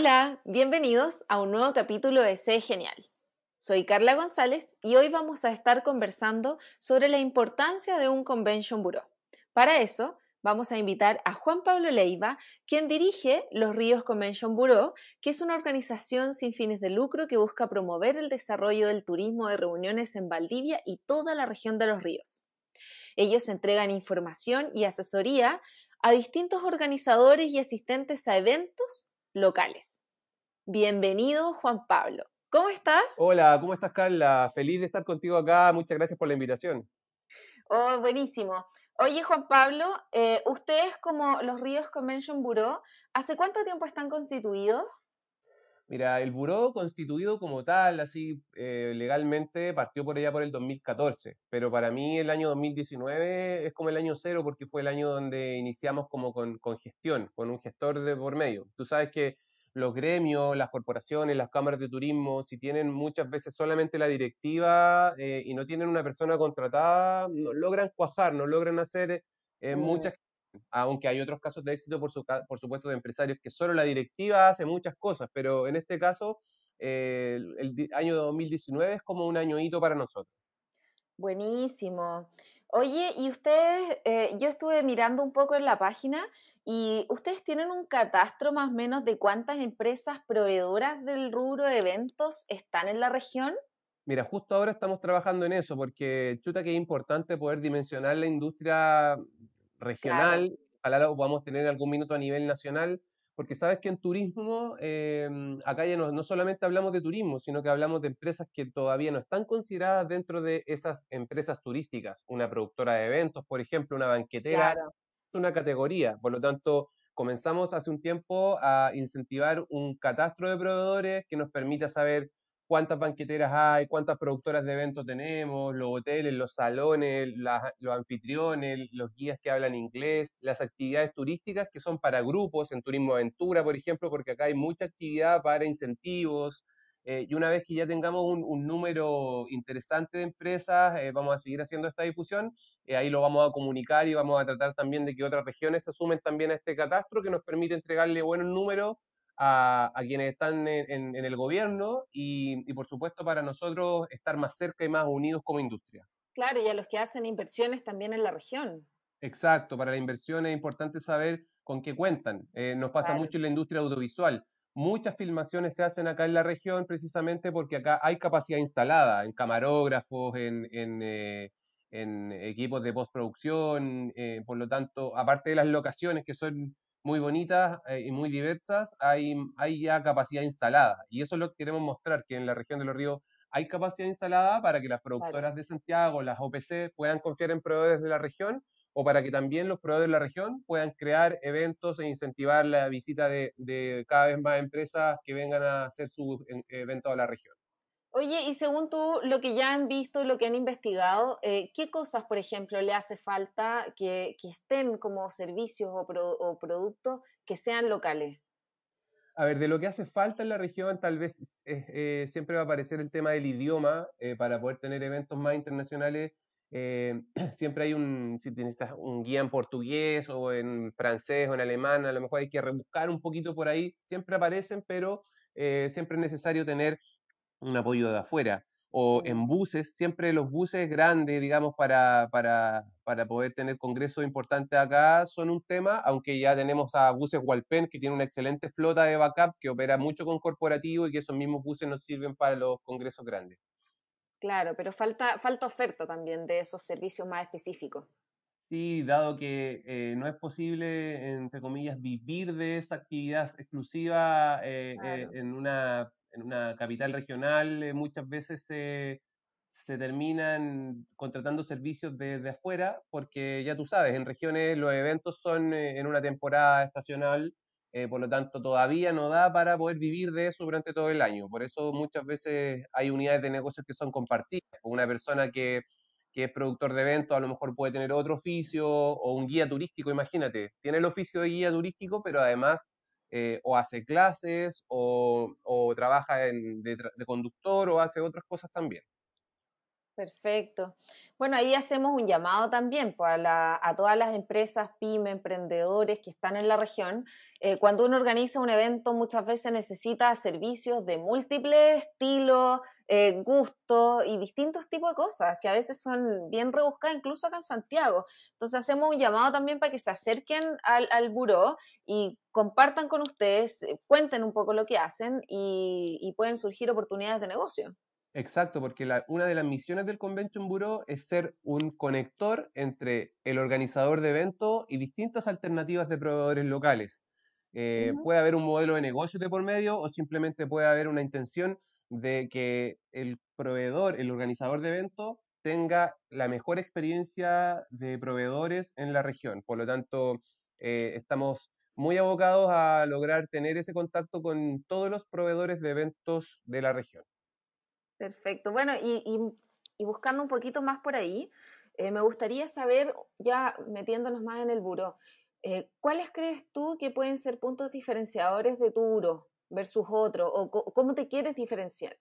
Hola, bienvenidos a un nuevo capítulo de Sé Genial. Soy Carla González y hoy vamos a estar conversando sobre la importancia de un Convention Bureau. Para eso, vamos a invitar a Juan Pablo Leiva, quien dirige Los Ríos Convention Bureau, que es una organización sin fines de lucro que busca promover el desarrollo del turismo de reuniones en Valdivia y toda la región de los ríos. Ellos entregan información y asesoría a distintos organizadores y asistentes a eventos locales. Bienvenido, Juan Pablo. ¿Cómo estás? Hola, ¿cómo estás, Carla? Feliz de estar contigo acá. Muchas gracias por la invitación. Oh, buenísimo. Oye, Juan Pablo, eh, ustedes como los Ríos Convention Bureau, ¿hace cuánto tiempo están constituidos? Mira, el buró constituido como tal, así eh, legalmente, partió por allá por el 2014, pero para mí el año 2019 es como el año cero porque fue el año donde iniciamos como con, con gestión, con un gestor de por medio. Tú sabes que los gremios, las corporaciones, las cámaras de turismo, si tienen muchas veces solamente la directiva eh, y no tienen una persona contratada, no logran cuajar, no logran hacer eh, Mm. muchas, aunque hay otros casos de éxito, por, su, ca- por supuesto, de empresarios que solo la directiva hace muchas cosas, pero en este caso, eh, el, año 2019 es como un año hito para nosotros. Buenísimo. Oye, y ustedes, eh, yo estuve mirando un poco en la página y ustedes tienen un catastro más o menos de cuántas empresas proveedoras del rubro de eventos están en la región. Mira, justo ahora estamos trabajando en eso, porque chuta que es importante poder dimensionar la industria regional, ojalá lo podamos tener en algún minuto a nivel nacional, porque sabes que en turismo, eh, acá ya no, no solamente hablamos de turismo, sino que hablamos de empresas que todavía no están consideradas dentro de esas empresas turísticas. Una productora de eventos, por ejemplo, una banquetera, Claro. es una categoría. Por lo tanto, comenzamos hace un tiempo a incentivar un catastro de proveedores que nos permita saber cuántas banqueteras hay, cuántas productoras de eventos tenemos, los hoteles, los salones, los anfitriones, los guías que hablan inglés, las actividades turísticas que son para grupos, en turismo aventura, por ejemplo, porque acá hay mucha actividad para incentivos. eh, y una vez que ya tengamos un, un número interesante de empresas, eh, vamos a seguir haciendo esta difusión eh, ahí lo vamos a comunicar y vamos a tratar también de que otras regiones se sumen también a este catastro que nos permite entregarle buenos números a, a quienes están en, en- en el gobierno y, y, por supuesto para nosotros estar más cerca y más unidos como industria. Claro, y a los que hacen inversiones también en la región. Exacto, para la inversión es importante saber con qué cuentan. Eh, nos pasa Claro. mucho en la industria audiovisual. Muchas filmaciones se hacen acá en la región precisamente porque acá hay capacidad instalada en camarógrafos, en, en, eh, en equipos de postproducción, eh, por lo tanto, aparte de las locaciones que son muy bonitas eh, y muy diversas, hay, hay ya capacidad instalada. Y eso es lo que queremos mostrar, que en la región de los ríos hay capacidad instalada para que las productoras de Santiago, las OPC, puedan confiar en proveedores de la región o para que también los proveedores de la región puedan crear eventos e incentivar la visita de, de cada vez más empresas que vengan a hacer sus en- eventos a la región. Oye, y según tú, lo que ya han visto lo que han investigado, eh, ¿qué cosas, por ejemplo, le hace falta que, estén como servicios o, pro- o productos que sean locales? A ver, de lo que hace falta en la región, tal vez eh, eh, siempre va a aparecer el tema del idioma para poder tener eventos más internacionales. siempre hay un, si necesitas un guía en portugués o en francés o en alemán, a lo mejor hay que rebuscar un poquito por ahí. Siempre aparecen, pero siempre es necesario tener un apoyo de afuera. O en buses, siempre los buses grandes, digamos, para, para, para poder tener congresos importantes acá son un tema, aunque ya tenemos a buses Walpen, que tiene una excelente flota de backup, que opera mucho con corporativo y que esos mismos buses nos sirven para los congresos grandes. Claro, pero falta, falta oferta también de esos servicios más específicos. Sí, dado que eh, no es posible, entre comillas, vivir de esa actividad exclusiva eh, eh, en una, en una capital regional, eh, muchas veces se, terminan contratando servicios desde afuera, porque ya tú sabes, en regiones los eventos son eh, en una temporada estacional, eh, por lo tanto todavía no da para poder vivir de eso durante todo el año. Por eso muchas veces hay unidades de negocios que son compartidas. Una persona que, que es productor de eventos a lo mejor puede tener otro oficio o un guía turístico, imagínate, tiene el oficio de guía turístico, pero además eh, o hace clases o, o trabaja en, de, de, conductor o hace otras cosas también. Perfecto. Bueno, ahí hacemos un llamado también pues, a, la, a, todas las empresas, pyme, emprendedores que están en la región. Eh, cuando uno organiza un evento, muchas veces necesita servicios de múltiples estilos, eh, gustos y distintos tipos de cosas que a veces son bien rebuscadas, incluso acá en Santiago. Entonces hacemos un llamado también para que se acerquen al, al buró y compartan con ustedes, eh, cuenten un poco lo que hacen y pueden surgir oportunidades de negocio. Exacto, porque la, una de las misiones del Convention Bureau es ser un conector entre el organizador de eventos y distintas alternativas de proveedores locales. Eh, uh -huh. Puede haber un modelo de negocio de por medio o simplemente puede haber una intención de que el proveedor, el organizador de eventos, tenga la mejor experiencia de proveedores en la región. Por lo tanto, eh, estamos muy abocados a lograr tener ese contacto con todos los proveedores de eventos de la región. Perfecto. Bueno, y, y, y, buscando un poquito más por ahí, eh, me gustaría saber, ya metiéndonos más en el buro, eh, ¿cuáles crees tú que pueden ser puntos diferenciadores de tu buro versus otro? ¿O cómo te quieres diferenciar?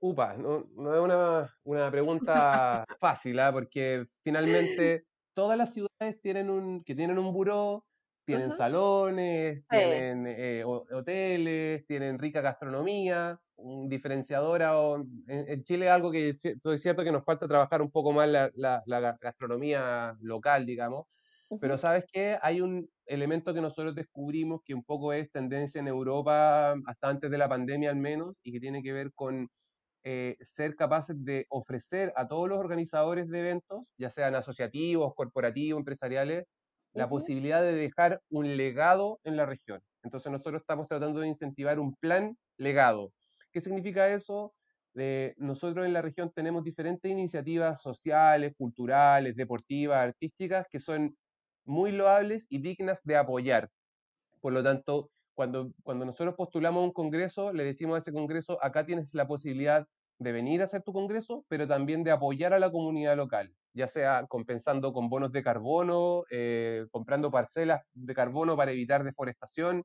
Upa, no, no es una, una pregunta fácil, ¿eh? porque finalmente todas las ciudades tienen un, que tienen un buró, tienen uh -huh. salones, sí. tienen eh, hoteles, tienen rica gastronomía, un diferenciador. En, en, Chile es algo que es cierto que nos falta trabajar un poco más la, la, la gastronomía local, digamos. Uh -huh. Pero sabes que hay un elemento que nosotros descubrimos que un poco es tendencia en Europa, hasta antes de la pandemia al menos, y que tiene que ver con eh, ser capaces de ofrecer a todos los organizadores de eventos, ya sean asociativos, corporativos, empresariales, la uh -huh. posibilidad de dejar un legado en la región. Entonces nosotros estamos tratando de incentivar un plan legado. ¿Qué significa eso? Eh, nosotros en la región tenemos diferentes iniciativas sociales, culturales, deportivas, artísticas, que son muy loables y dignas de apoyar. Por lo tanto, cuando, cuando nosotros postulamos un congreso, le decimos a ese congreso, acá tienes la posibilidad de venir a hacer tu congreso, pero también de apoyar a la comunidad local, ya sea compensando con bonos de carbono, eh, comprando parcelas de carbono para evitar deforestación,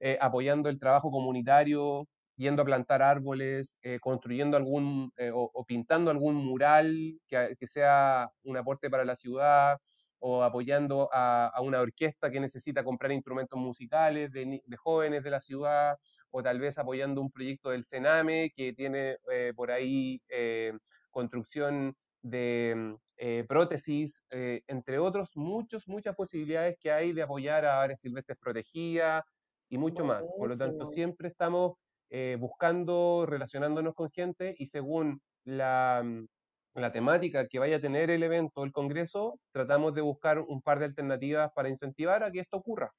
eh, apoyando el trabajo comunitario, yendo a plantar árboles, eh, construyendo algún o, o, pintando algún mural que, sea un aporte para la ciudad, o apoyando a, una orquesta que necesita comprar instrumentos musicales de, jóvenes de la ciudad, o tal vez apoyando un proyecto del Sename que tiene eh, por ahí eh, construcción de eh, prótesis, entre otros, muchos, muchas posibilidades que hay de apoyar a áreas silvestres protegidas y mucho Buenísimo. más. Por lo tanto, siempre estamos buscando, relacionándonos con gente y según la, la temática que vaya a tener el evento o el congreso, tratamos de buscar un par de alternativas para incentivar a que esto ocurra.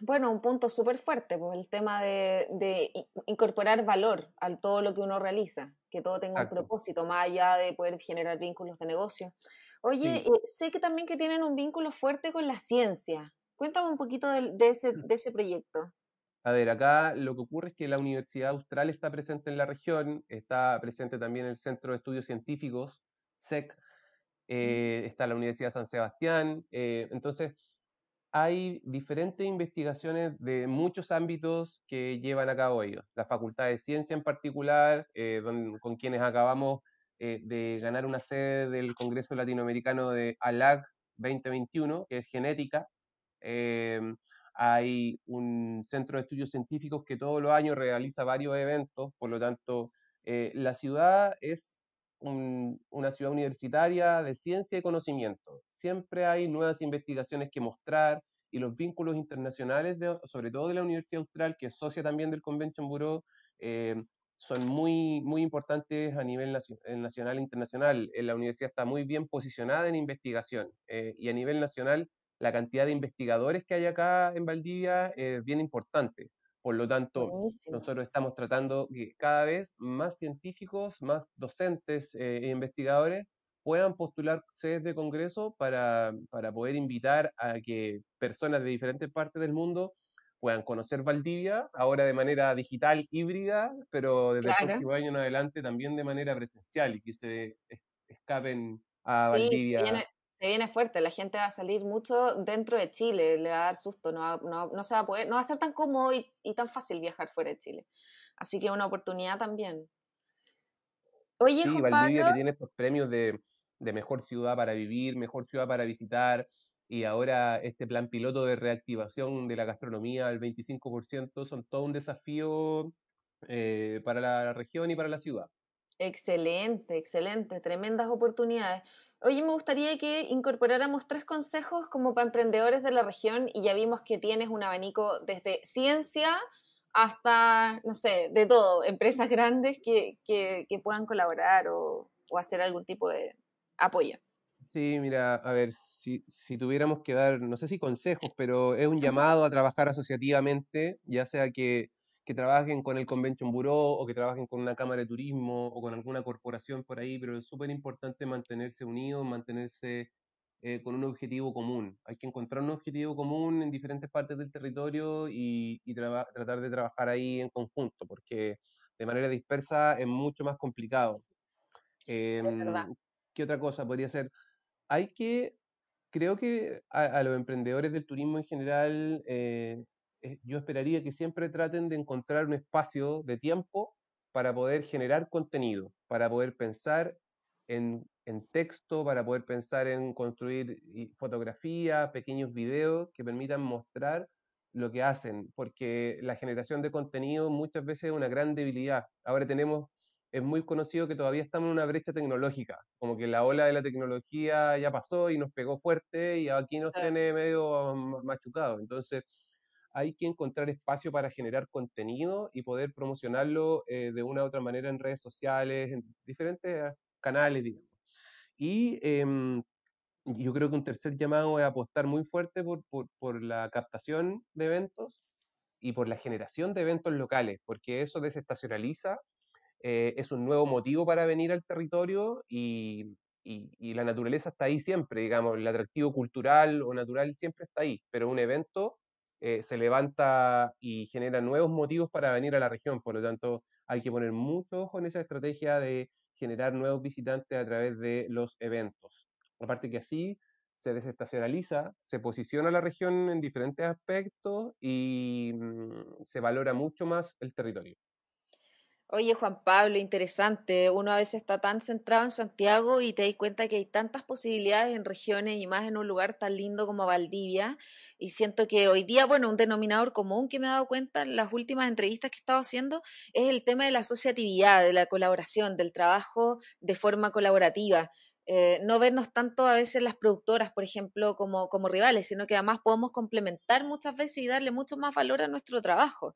Bueno, un punto súper fuerte, pues el tema de, de, incorporar valor a todo lo que uno realiza, que todo tenga Exacto. un propósito, más allá de poder generar vínculos de negocio. Oye, sí. eh, sé que también que tienen un vínculo fuerte con la ciencia. Cuéntame un poquito de, de, ese, de ese proyecto. A ver, acá lo que ocurre es que la Universidad Austral está presente en la región, está presente también el Centro de Estudios Científicos, SEC, eh, está la Universidad de San Sebastián, eh, entonces hay diferentes investigaciones de muchos ámbitos que llevan a cabo ellos. La Facultad de Ciencia en particular, eh, con quienes acabamos eh, de ganar una sede del Congreso Latinoamericano de ALAG 2021, que es genética. Eh, hay un centro de estudios científicos que todos los años realiza varios eventos, por lo tanto, eh, la ciudad es un, una ciudad universitaria de ciencia y conocimiento. Siempre hay nuevas investigaciones que mostrar y los vínculos internacionales, sobre todo de la Universidad Austral, que es también del Convention Bureau, eh, son muy, muy importantes a nivel nacional e internacional. La universidad está muy bien posicionada en investigación eh, y a nivel nacional la cantidad de investigadores que hay acá en Valdivia es bien importante. Por lo tanto, nosotros estamos tratando que cada vez más científicos, más docentes eh, e investigadores puedan postular sedes de congreso para, para poder invitar a que personas de diferentes partes del mundo puedan conocer Valdivia, ahora de manera digital, híbrida, pero desde el próximo año en adelante también de manera presencial y que se escapen a Valdivia. Se viene, fuerte, la gente va a salir mucho dentro de Chile, le va a dar susto, no, no, se va a poder, no va a ser tan cómodo y, tan fácil viajar fuera de Chile. Así que una oportunidad también. Oye, sí, Valdivia que tiene estos premios de, de mejor ciudad para vivir, mejor ciudad para visitar, y ahora este plan piloto de reactivación de la gastronomía al 25% son todo un desafío eh, para la región y para la ciudad. Excelente, excelente, tremendas oportunidades. Oye, me gustaría que incorporáramos tres consejos como para emprendedores de la región y ya vimos que tienes un abanico desde ciencia hasta, no sé, de todo, empresas grandes que, que, puedan colaborar o, o hacer algún tipo de apoyo. Sí, mira, a ver, si, tuviéramos que dar, no sé si consejos, pero es un llamado a trabajar asociativamente, ya sea que, trabajen con el Convention Bureau o que trabajen con una cámara de turismo o con alguna corporación por ahí, pero es súper importante mantenerse unidos, mantenerse eh, con un objetivo común. Hay que encontrar un objetivo común en diferentes partes del territorio y, tratar de trabajar ahí en conjunto, porque de manera dispersa es mucho más complicado. Em, ¿Qué otra cosa podría ser? Hay que creo que a, los emprendedores del turismo en general, eh, eh, yo esperaría que siempre traten de encontrar un espacio de tiempo para poder generar contenido, para poder pensar en, texto, para poder pensar en construir fotografías, pequeños videos que permitan mostrar lo que hacen, porque la generación de contenido muchas veces es una gran debilidad. Ahora tenemos es muy conocido que todavía estamos en una brecha tecnológica, como que la ola de la tecnología ya pasó y nos pegó fuerte y aquí nos tiene medio machucado. Entonces, hay que encontrar espacio para generar contenido y poder promocionarlo eh, de una u otra manera en redes sociales, en diferentes canales, digamos. Y em, yo creo que un tercer llamado es apostar muy fuerte por, por, por la captación de eventos y por la generación de eventos locales, porque eso desestacionaliza eh, es un nuevo motivo para venir al territorio y, la naturaleza está ahí siempre, digamos, el atractivo cultural o natural siempre está ahí, pero un evento eh, se levanta y genera nuevos motivos para venir a la región, por lo tanto hay que poner mucho ojo en esa estrategia de generar nuevos visitantes a través de los eventos. Aparte que así se desestacionaliza, se posiciona la región en diferentes aspectos y mm, se valora mucho más el territorio. Oye, Juan Pablo, interesante. Uno a veces está tan centrado en Santiago y te das cuenta que hay tantas posibilidades en regiones y más en un lugar tan lindo como Valdivia. Y siento que hoy día, bueno, un denominador común que me he dado cuenta en las últimas entrevistas que he estado haciendo es el tema de la asociatividad, de la colaboración, del trabajo de forma colaborativa. Eh, no vernos tanto a veces las productoras, por ejemplo, como, como rivales, sino que además podemos complementar muchas veces y darle mucho más valor a nuestro trabajo.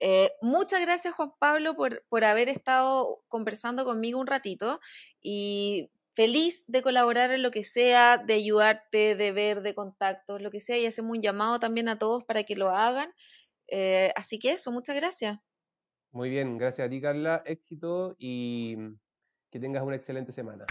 Eh, muchas gracias Juan Pablo por, por haber estado conversando conmigo un ratito y feliz de colaborar en lo que sea, de ayudarte, de ver, de contactos, lo que sea, y hacemos un llamado también a todos para que lo hagan. Eh, así que eso, muchas gracias. Muy bien, gracias a ti Carla, éxito y que tengas una excelente semana.